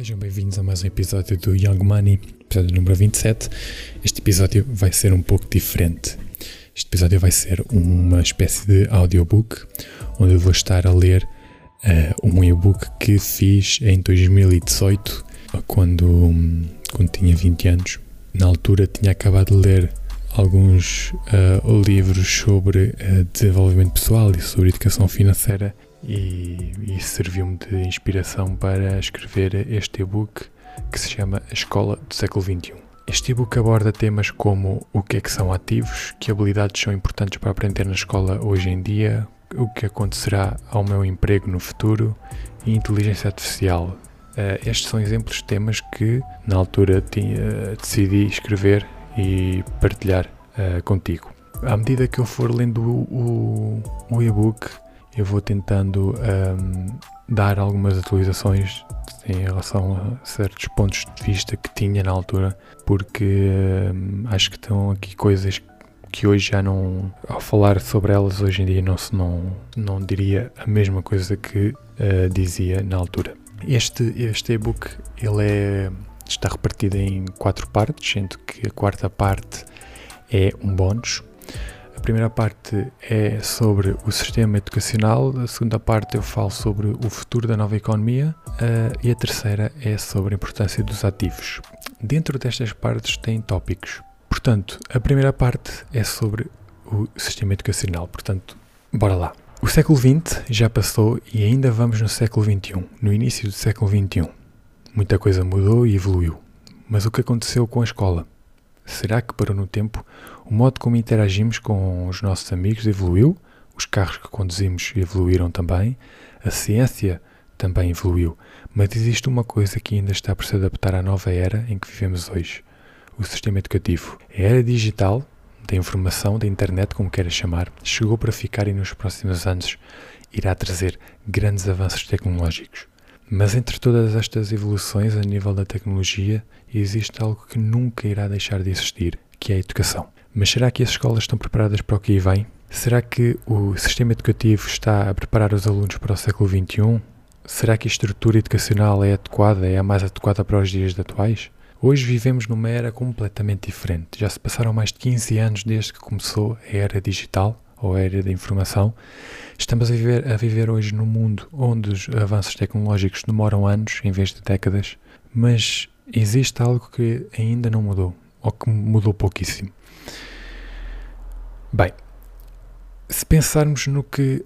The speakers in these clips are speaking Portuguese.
Sejam bem-vindos a mais um episódio do Young Money, episódio número 27. Este episódio vai ser um pouco diferente. Este episódio vai ser uma espécie de audiobook, onde eu vou estar a ler uh, um e-book que fiz em 2018, quando, quando tinha 20 anos. Na altura tinha acabado de ler alguns uh, livros sobre uh, desenvolvimento pessoal e sobre educação financeira e isso serviu-me de inspiração para escrever este e-book que se chama A Escola do Século XXI. Este e-book aborda temas como o que é que são ativos, que habilidades são importantes para aprender na escola hoje em dia, o que acontecerá ao meu emprego no futuro e inteligência artificial. Uh, estes são exemplos de temas que na altura tinha, decidi escrever e partilhar uh, contigo. À medida que eu for lendo o, o, o e-book, eu vou tentando um, dar algumas atualizações em relação a certos pontos de vista que tinha na altura, porque um, acho que estão aqui coisas que hoje já não, ao falar sobre elas hoje em dia não não, não diria a mesma coisa que uh, dizia na altura. Este este e-book ele é está repartido em quatro partes, sendo que a quarta parte é um bónus a primeira parte é sobre o sistema educacional, a segunda parte eu falo sobre o futuro da nova economia uh, e a terceira é sobre a importância dos ativos. Dentro destas partes tem tópicos. Portanto, a primeira parte é sobre o sistema educacional. Portanto, bora lá. O século XX já passou e ainda vamos no século XXI, no início do século XXI. Muita coisa mudou e evoluiu. Mas o que aconteceu com a escola? Será que parou no tempo o modo como interagimos com os nossos amigos evoluiu, os carros que conduzimos evoluíram também, a ciência também evoluiu, mas existe uma coisa que ainda está por se adaptar à nova era em que vivemos hoje: o sistema educativo. A era digital, da informação, da internet, como queiras chamar, chegou para ficar e nos próximos anos irá trazer grandes avanços tecnológicos. Mas entre todas estas evoluções a nível da tecnologia, existe algo que nunca irá deixar de existir, que é a educação. Mas será que as escolas estão preparadas para o que aí vem? Será que o sistema educativo está a preparar os alunos para o século XXI? Será que a estrutura educacional é adequada, é a mais adequada para os dias atuais? Hoje vivemos numa era completamente diferente. Já se passaram mais de 15 anos desde que começou a era digital ou a era da informação. Estamos a viver, a viver hoje num mundo onde os avanços tecnológicos demoram anos em vez de décadas, mas existe algo que ainda não mudou, ou que mudou pouquíssimo. Bem, se pensarmos no que,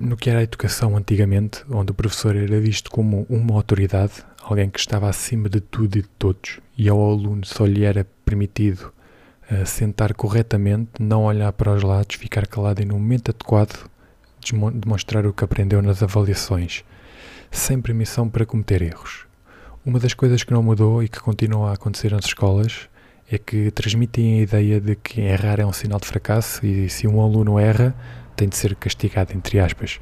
no que era a educação antigamente, onde o professor era visto como uma autoridade, alguém que estava acima de tudo e de todos, e ao aluno só lhe era permitido sentar corretamente, não olhar para os lados, ficar calado e no momento adequado demonstrar o que aprendeu nas avaliações, sem permissão para cometer erros. Uma das coisas que não mudou e que continua a acontecer nas escolas é que transmitem a ideia de que errar é um sinal de fracasso e se um aluno erra, tem de ser castigado, entre aspas.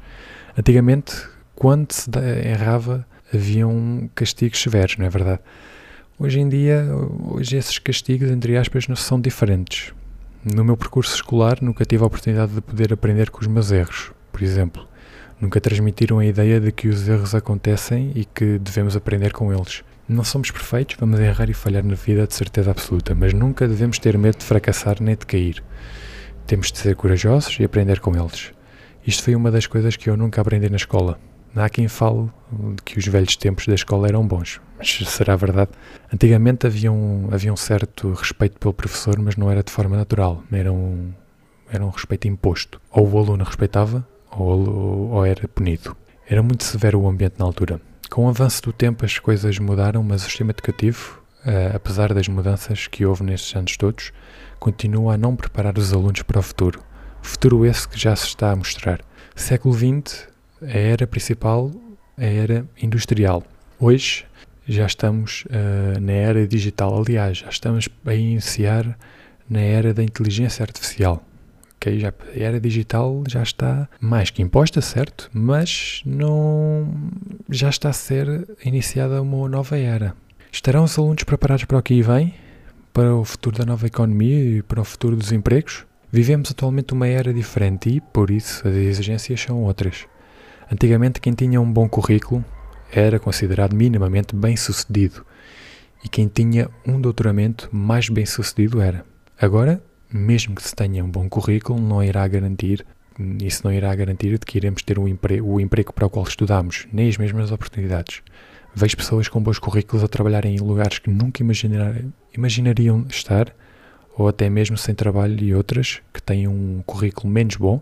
Antigamente, quando se errava, haviam castigos severos, não é verdade? Hoje em dia, hoje esses castigos, entre aspas, não são diferentes. No meu percurso escolar, nunca tive a oportunidade de poder aprender com os meus erros, por exemplo. Nunca transmitiram a ideia de que os erros acontecem e que devemos aprender com eles. Não somos perfeitos, vamos errar e falhar na vida de certeza absoluta, mas nunca devemos ter medo de fracassar nem de cair. Temos de ser corajosos e aprender com eles. Isto foi uma das coisas que eu nunca aprendi na escola. Há quem fale que os velhos tempos da escola eram bons, mas será verdade? Antigamente havia um, havia um certo respeito pelo professor, mas não era de forma natural, era um, era um respeito imposto. Ou o aluno respeitava, ou, ou era punido. Era muito severo o ambiente na altura. Com o avanço do tempo as coisas mudaram, mas o sistema educativo, uh, apesar das mudanças que houve nestes anos todos, continua a não preparar os alunos para o futuro. Futuro esse que já se está a mostrar. Século XX, a era principal, a era industrial. Hoje já estamos uh, na era digital, aliás, já estamos a iniciar na era da inteligência artificial ok, já, a era digital já está mais que imposta, certo? Mas não já está a ser iniciada uma nova era. Estarão os alunos preparados para o que vem? Para o futuro da nova economia e para o futuro dos empregos? Vivemos atualmente uma era diferente e, por isso, as exigências são outras. Antigamente, quem tinha um bom currículo era considerado minimamente bem-sucedido e quem tinha um doutoramento mais bem-sucedido era. Agora, mesmo que se tenha um bom currículo, não irá garantir isso não irá garantir de que iremos ter emprego, o emprego para o qual estudamos, nem as mesmas oportunidades. Vejo pessoas com bons currículos a trabalharem em lugares que nunca imaginar, imaginariam estar, ou até mesmo sem trabalho, e outras que têm um currículo menos bom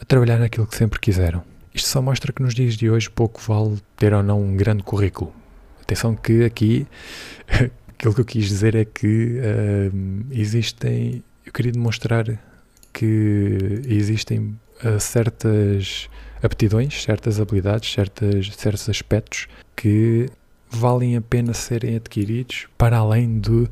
a trabalhar naquilo que sempre quiseram. Isto só mostra que nos dias de hoje pouco vale ter ou não um grande currículo. Atenção que aqui aquilo que eu quis dizer é que uh, existem. Eu queria demonstrar que existem uh, certas aptidões, certas habilidades, certas, certos aspectos que valem a pena serem adquiridos para além de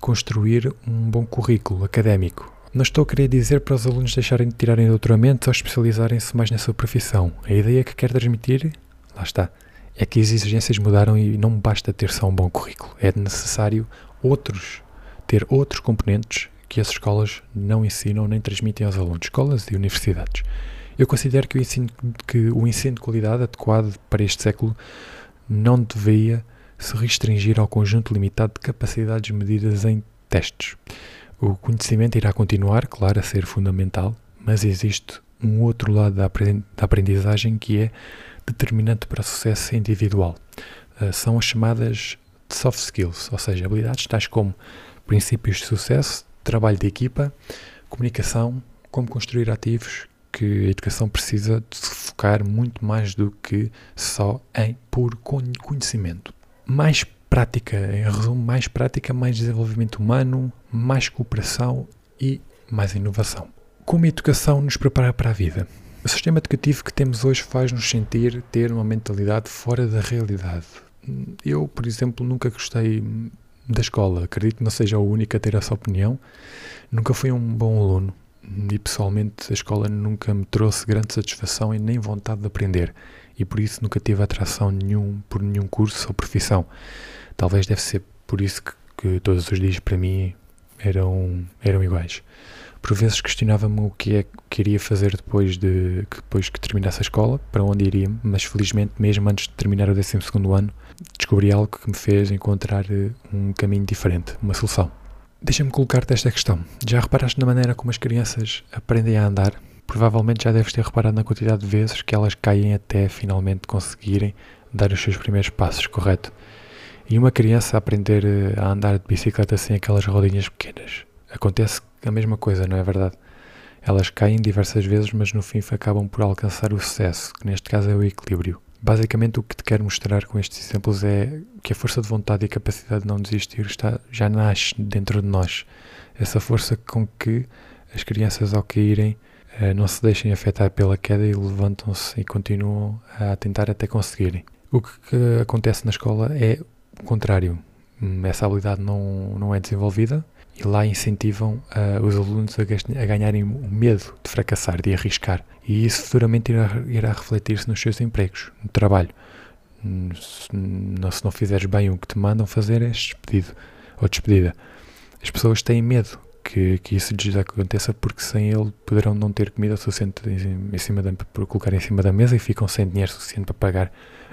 construir um bom currículo académico. Não estou a querer dizer para os alunos deixarem de tirarem doutoramento ou especializarem-se mais na sua profissão. A ideia que quero transmitir, lá está, é que as exigências mudaram e não basta ter só um bom currículo. É necessário outros, ter outros componentes que as escolas não ensinam nem transmitem aos alunos, escolas e universidades. Eu considero que o ensino, que o ensino de qualidade adequado para este século não deveria se restringir ao conjunto limitado de capacidades medidas em testes. O conhecimento irá continuar, claro, a ser fundamental, mas existe um outro lado da aprendizagem que é determinante para o sucesso individual. Uh, são as chamadas soft skills, ou seja, habilidades tais como princípios de sucesso, trabalho de equipa, comunicação, como construir ativos, que a educação precisa de se focar muito mais do que só em puro conhecimento. Mais prática, em resumo, mais prática, mais desenvolvimento humano, mais cooperação e mais inovação. Como a educação nos prepara para a vida? O sistema educativo que temos hoje faz-nos sentir ter uma mentalidade fora da realidade. Eu, por exemplo, nunca gostei da escola. Acredito que não seja o único a ter essa opinião. Nunca fui um bom aluno e pessoalmente a escola nunca me trouxe grande satisfação e nem vontade de aprender e por isso nunca tive atração nenhum por nenhum curso ou profissão. Talvez deve ser por isso que, que todos os dias para mim eram, eram iguais. Por vezes questionava-me o que é que iria fazer depois de depois que terminasse a escola, para onde iria, mas felizmente mesmo antes de terminar o 12 ano, descobri algo que me fez encontrar eh, um caminho diferente, uma solução. Deixa-me colocar-te esta questão. Já reparaste na maneira como as crianças aprendem a andar? Provavelmente já deves ter reparado na quantidade de vezes que elas caem até finalmente conseguirem dar os seus primeiros passos, correto? E uma criança aprender eh, a andar de bicicleta sem aquelas rodinhas pequenas. Acontece a mesma coisa, não é verdade? Elas caem diversas vezes, mas no fim acabam por alcançar o sucesso, que neste caso é o equilíbrio. Basicamente, o que te quero mostrar com estes exemplos é que a força de vontade e a capacidade de não desistir está, já nasce dentro de nós. Essa força com que as crianças, ao caírem, eh, não se deixem afetar pela queda e levantam-se e continuam a tentar até conseguirem. O que acontece na escola é contrário. Hum, essa habilidade não, não é desenvolvida e lá incentivam uh, os alunos a, a, ganharem o medo de fracassar, de arriscar. E isso futuramente irá, irá refletir-se nos seus empregos, no trabalho. Hum, se não, se não fizeres bem o que te mandam fazer, és despedido ou despedida. As pessoas têm medo que, que isso lhes aconteça porque sem ele poderão não ter comida suficiente em cima da, por colocar em cima da mesa e ficam sem dinheiro suficiente para pagar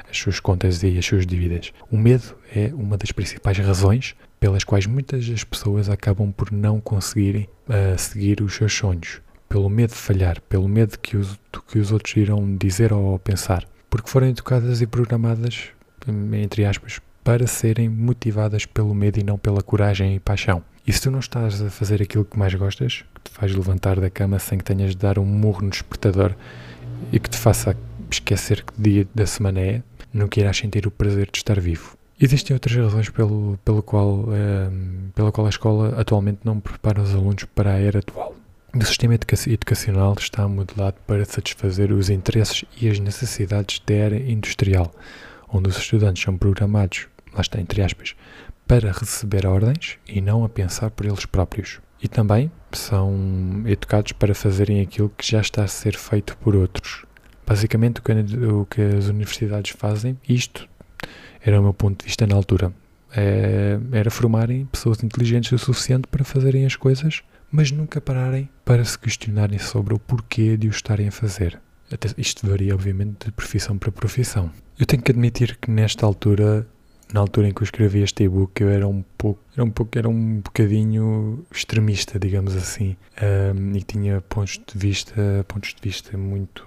as suas contas e as suas dívidas. O medo é uma das principais razões pelas quais muitas das pessoas acabam por não conseguirem uh, seguir os seus sonhos. Pelo medo de falhar, pelo medo que os, do que os outros irão dizer ou pensar. Porque foram educadas e programadas, entre aspas, para serem motivadas pelo medo e não pela coragem e paixão. E se tu não estás a fazer aquilo que mais gostas, que te faz levantar da cama sem que tenhas de dar um murro no despertador e que te faça esquecer que dia da semana é, nunca irás sentir o prazer de estar vivo. Existem outras razões pelo, pelo qual, ehm, pela qual a escola atualmente não prepara os alunos para a era atual. O sistema educa educacional está modelado para satisfazer os interesses e as necessidades da era industrial, onde os estudantes são programados, lá está entre aspas, para receber ordens e não a pensar por eles próprios. E também são educados para fazerem aquilo que já está a ser feito por outros. Basicamente, o que, o que as universidades fazem, isto era o meu ponto de vista na altura. É, era formarem pessoas inteligentes o suficiente para fazerem as coisas, mas nunca pararem para se questionarem sobre o porquê de o estarem a fazer. Até, isto varia, obviamente, de profissão para profissão. Eu tenho que admitir que nesta altura, na altura em que eu escrevi este e-book, eu era um pouco, era um pouco, era um bocadinho extremista, digamos assim, um, e tinha pontos de vista, pontos de vista muito,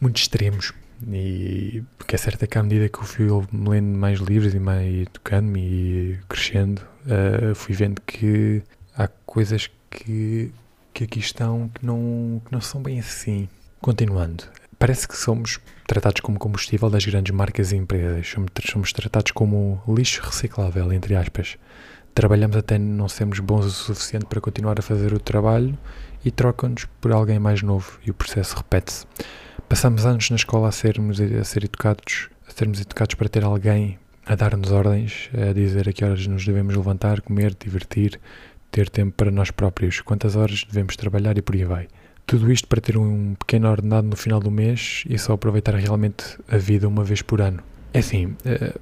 muito extremos. E porque é certo que à medida que eu fui lendo mais livros e mais educando-me e crescendo, uh, fui vendo que há coisas que, que aqui estão que não, que não são bem assim. Continuando, parece que somos tratados como combustível das grandes marcas e empresas, somos, tratados como lixo reciclável, entre aspas. Trabalhamos até não sermos bons o suficiente para continuar a fazer o trabalho e trocam-nos por alguém mais novo e o processo repete-se. Passamos anos na escola a sermos a ser educados, a sermos educados para ter alguém a dar-nos ordens, a dizer a que horas nos devemos levantar, comer, divertir, ter tempo para nós próprios, quantas horas devemos trabalhar e por aí vai. Tudo isto para ter um pequeno ordenado no final do mês e só aproveitar realmente a vida uma vez por ano. É assim, uh,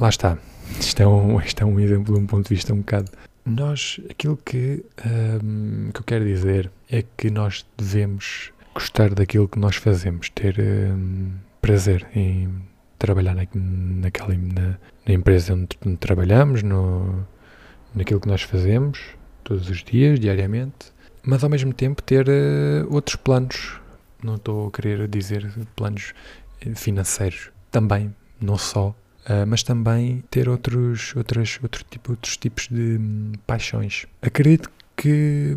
lá está. Isto é, um, isto é um exemplo de um ponto de vista um bocado. Nós, aquilo que, um, ehm, que eu quero dizer é que nós devemos gostar daquilo que nós fazemos, ter um, prazer em trabalhar na, naquela, na, na empresa onde, onde, trabalhamos, no, naquilo que nós fazemos todos os dias, diariamente, mas ao mesmo tempo ter uh, outros planos. Não estou a querer dizer planos financeiros, também, não só, uh, mas também ter outros, outros, outro tipo, outros tipos de hum, paixões. Acredito que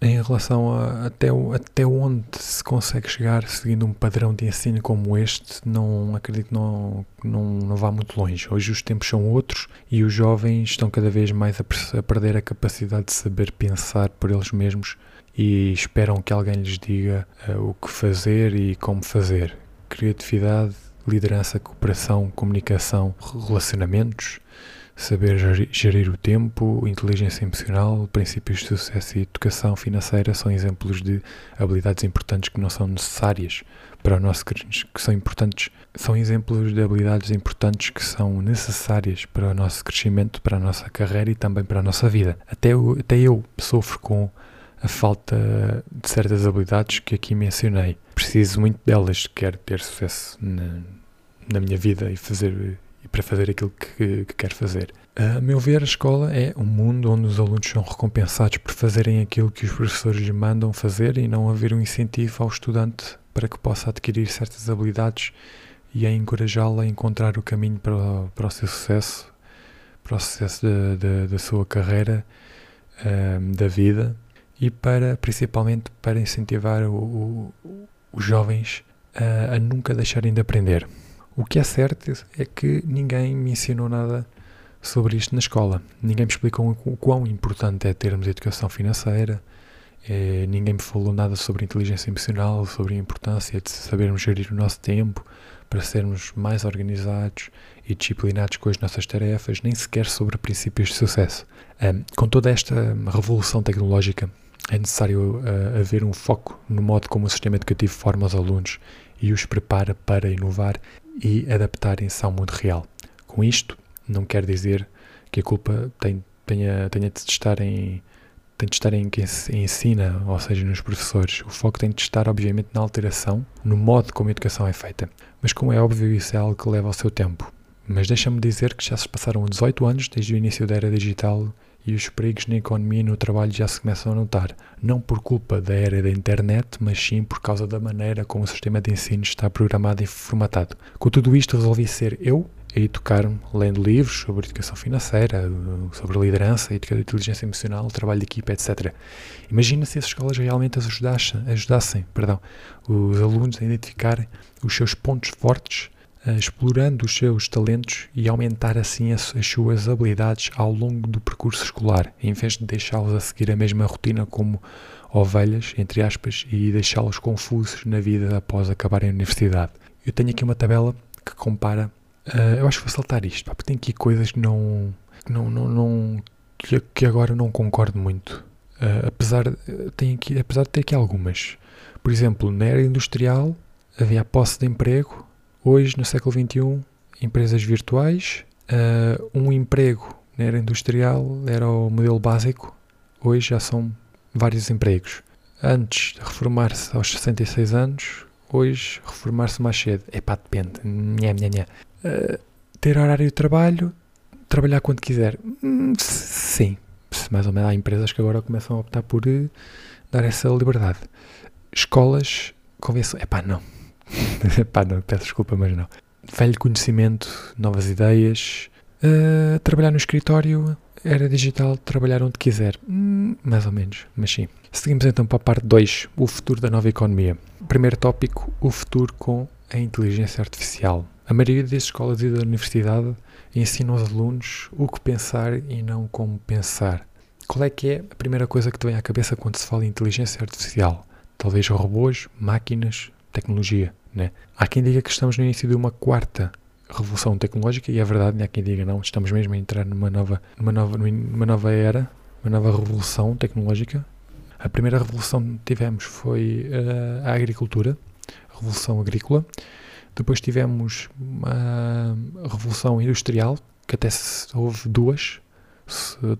em relação a até, até onde se consegue chegar seguindo um padrão de ensino como este, não acredito que não, não, não vá muito longe. Hoje os tempos são outros e os jovens estão cada vez mais a, a perder a capacidade de saber pensar por eles mesmos e esperam que alguém lhes diga uh, o que fazer e como fazer. Criatividade, liderança, cooperação, comunicação, relacionamentos saber gerir o tempo, inteligência emocional, princípios de sucesso e educação financeira são exemplos de habilidades importantes que não são necessárias para o nosso que são importantes, são exemplos de habilidades importantes que são necessárias para o nosso crescimento, para a nossa carreira e também para a nossa vida. Até eu, até eu sofro com a falta de certas habilidades que aqui mencionei. Preciso muito delas, quero ter sucesso na, na minha vida e fazer e para fazer aquilo que, que quer fazer. A meu ver, a escola é um mundo onde os alunos são recompensados por fazerem aquilo que os professores lhe mandam fazer e não haver um incentivo ao estudante para que possa adquirir certas habilidades e a encorajá-lo a encontrar o caminho para, o, para o seu sucesso, para o sucesso da sua carreira, um, da vida e para, principalmente, para incentivar o, o, os jovens a, a nunca deixarem de aprender. O que é certo é que ninguém me ensinou nada sobre isto na escola. Ninguém me explicou o quão importante é termos educação financeira. É, ninguém me falou nada sobre inteligência emocional, sobre a importância de sabermos gerir o nosso tempo para sermos mais organizados e disciplinados com as nossas tarefas, nem sequer sobre princípios de sucesso. Com toda esta revolução tecnológica, é necessário uh, haver um foco no modo como o sistema educativo forma os alunos e os prepara para inovar e adaptarem-se ao mundo real. Com isto, não quer dizer que a culpa tem, tenha, tenha de estar em tem de estar em quem ensina, ou seja, nos professores. O foco tem de estar, obviamente, na alteração, no modo como a educação é feita. Mas, como é óbvio, isso é algo que leva ao seu tempo. Mas deixa-me dizer que já se passaram 18 anos desde o início da era digital e os perigos na economia e no trabalho já se começam a notar, não por culpa da era da internet, mas sim por causa da maneira como o sistema de ensino está programado e formatado. Com tudo isto, resolvi ser eu a educar-me lendo livros sobre educação financeira, sobre liderança, inteligência emocional, trabalho de equipa, etc. Imagina se as escolas realmente ajudassem, ajudassem perdão, os alunos a identificarem os seus pontos fortes explorando os seus talentos e aumentar assim as, as, suas habilidades ao longo do percurso escolar, em vez de deixá-los a seguir a mesma rotina como ovelhas, entre aspas, e deixá-los confusos na vida após acabarem a universidade. Eu tenho aqui uma tabela que compara, uh, eu acho que vou saltar isto, porque tem aqui coisas que não, não, não, não que, que agora não concordo muito. Uh, apesar, tem aqui, apesar de ter aqui algumas. Por exemplo, na era industrial havia a posse de emprego Hoje, no século XXI, empresas virtuais, uh, um emprego na era industrial era o modelo básico, hoje já são vários empregos. Antes de reformar-se aos 66 anos, hoje reformar-se mais cedo? É pá, depende. Nha, nha, nha. Uh, ter horário de trabalho, trabalhar quando quiser. Hum, sim, mais ou menos há empresas que agora começam a optar por uh, dar essa liberdade. Escolas, convenção. É pá, não. pá, não, peço desculpa, mas não. Velho conhecimento, novas ideias. Uh, trabalhar no escritório, era digital, trabalhar onde quiser. Hum, mais ou menos, mas sim. Seguimos então para a parte 2, o futuro da nova economia. Primeiro tópico, o futuro com a inteligência artificial. A maioria das escolas e da universidade ensina aos alunos o que pensar e não como pensar. Qual é que é a primeira coisa que te vem à cabeça quando se fala em inteligência artificial? Talvez robôs, máquinas, tecnologia, né? Há quem diga que estamos no início de uma quarta revolução tecnológica e é verdade, há quem diga não, estamos mesmo a entrar numa nova, numa nova, numa nova era, uma nova revolução tecnológica. A primeira revolução que tivemos foi uh, a agricultura, a revolução agrícola. Depois tivemos uma revolução industrial, que até houve duas,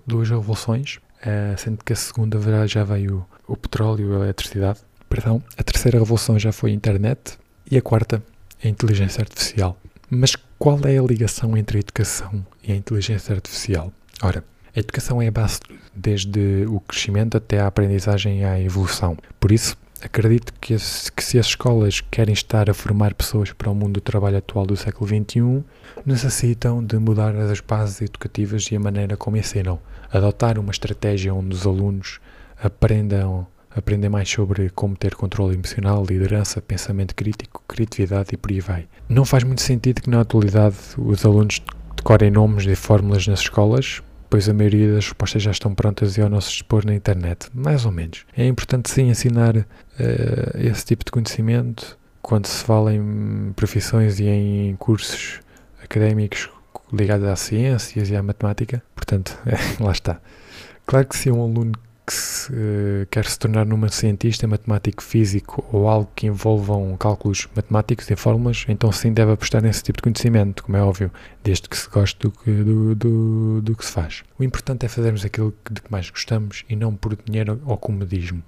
duas revoluções, uh, sendo que a segunda já veio o petróleo e a eletricidade. Perdão, a terceira revolução já foi a internet e a quarta a inteligência artificial. Mas qual é a ligação entre a educação e a inteligência artificial? Ora, a educação é a base desde o crescimento até a aprendizagem e a evolução. Por isso, acredito que, se as escolas querem estar a formar pessoas para o mundo do trabalho atual do século XXI, necessitam de mudar as bases educativas e a maneira como ensinam, adotar uma estratégia onde os alunos aprendam aprender mais sobre como ter controle emocional, liderança, pensamento crítico, criatividade e por aí vai. Não faz muito sentido que na atualidade os alunos decorem nomes e fórmulas nas escolas, pois a maioria das respostas já estão prontas e ao nosso dispor na internet, mais ou menos. É importante sim ensinar uh, esse tipo de conhecimento quando se fala em profissões e em cursos académicos ligados às ciências e à matemática. Portanto, lá está. Claro que se um aluno que se, uh, quer se tornar numa cientista, matemático físico ou algo que envolvam cálculos matemáticos e fórmulas, então sim deve apostar nesse tipo de conhecimento, como é óbvio, desde que se goste do que, do, do, do que se faz. O importante é fazermos aquilo de que mais gostamos e não por dinheiro ou comodismo.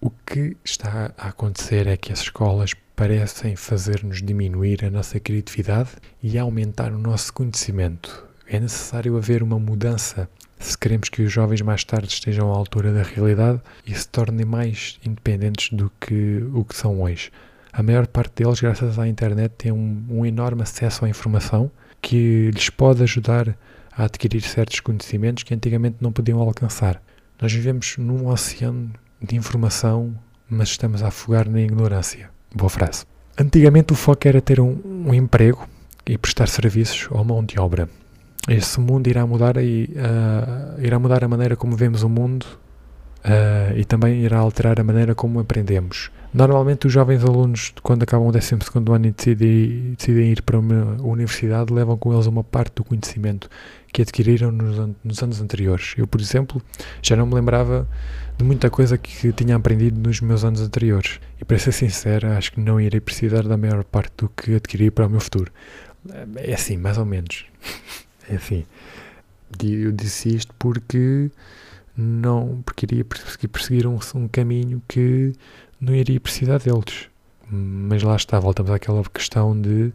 O que está a acontecer é que as escolas parecem fazer-nos diminuir a nossa criatividade e aumentar o nosso conhecimento. É necessário haver uma mudança se queremos que os jovens mais tarde estejam à altura da realidade e se tornem mais independentes do que o que são hoje. A maior parte deles, graças à internet, tem um, um enorme acesso à informação que lhes pode ajudar a adquirir certos conhecimentos que antigamente não podiam alcançar. Nós vivemos num oceano de informação, mas estamos a afogar na ignorância. Boa frase. Antigamente o foco era ter um, um emprego e prestar serviços ou mão de obra esse mundo irá mudar e uh, irá mudar a maneira como vemos o mundo uh, e também irá alterar a maneira como aprendemos. Normalmente os jovens alunos, quando acabam o 12 ano e decidem, decidem, ir para uma universidade, levam com eles uma parte do conhecimento que adquiriram nos, nos, anos anteriores. Eu, por exemplo, já não me lembrava de muita coisa que tinha aprendido nos meus anos anteriores. E para ser sincero, acho que não irei precisar da maior parte do que adquiri para o meu futuro. É assim, mais ou menos. Enfim, eu disse isto porque não porque iria perseguir um, um caminho que não iria precisar deles. Mas lá está, voltamos àquela questão de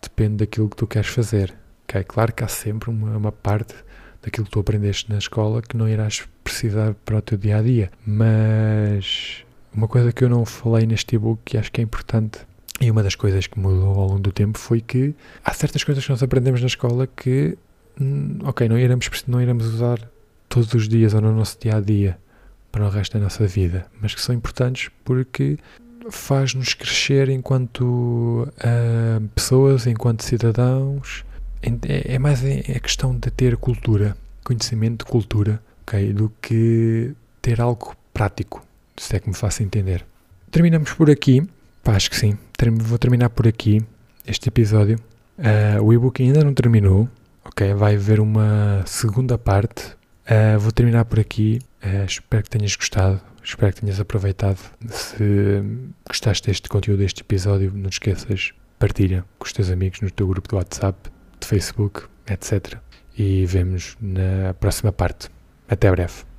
depende daquilo que tu queres fazer. Okay? Claro que há sempre uma, uma parte daquilo que tu aprendeste na escola que não irás precisar para o teu dia a dia. Mas uma coisa que eu não falei neste e-book que acho que é importante e uma das coisas que mudou ao longo do tempo foi que há certas coisas que nós aprendemos na escola que ok, não iremos, não iremos usar todos os dias ou no nosso dia a dia para o resto da nossa vida, mas que são importantes porque faz-nos crescer enquanto uh, pessoas, enquanto cidadãos. É, é mais a questão de ter cultura, conhecimento de cultura, ok, do que ter algo prático, se é que me faço entender. Terminamos por aqui, pá, acho que sim, vou terminar por aqui este episódio. Uh, o e-book ainda não terminou, Ok, vai haver uma segunda parte. Uh, vou terminar por aqui. Uh, espero que tenhas gostado. Espero que tenhas aproveitado. Se gostaste deste conteúdo, deste episódio, não te esqueças, partilha com os teus amigos no teu grupo do WhatsApp, de Facebook, etc. E vemos na próxima parte. Até breve.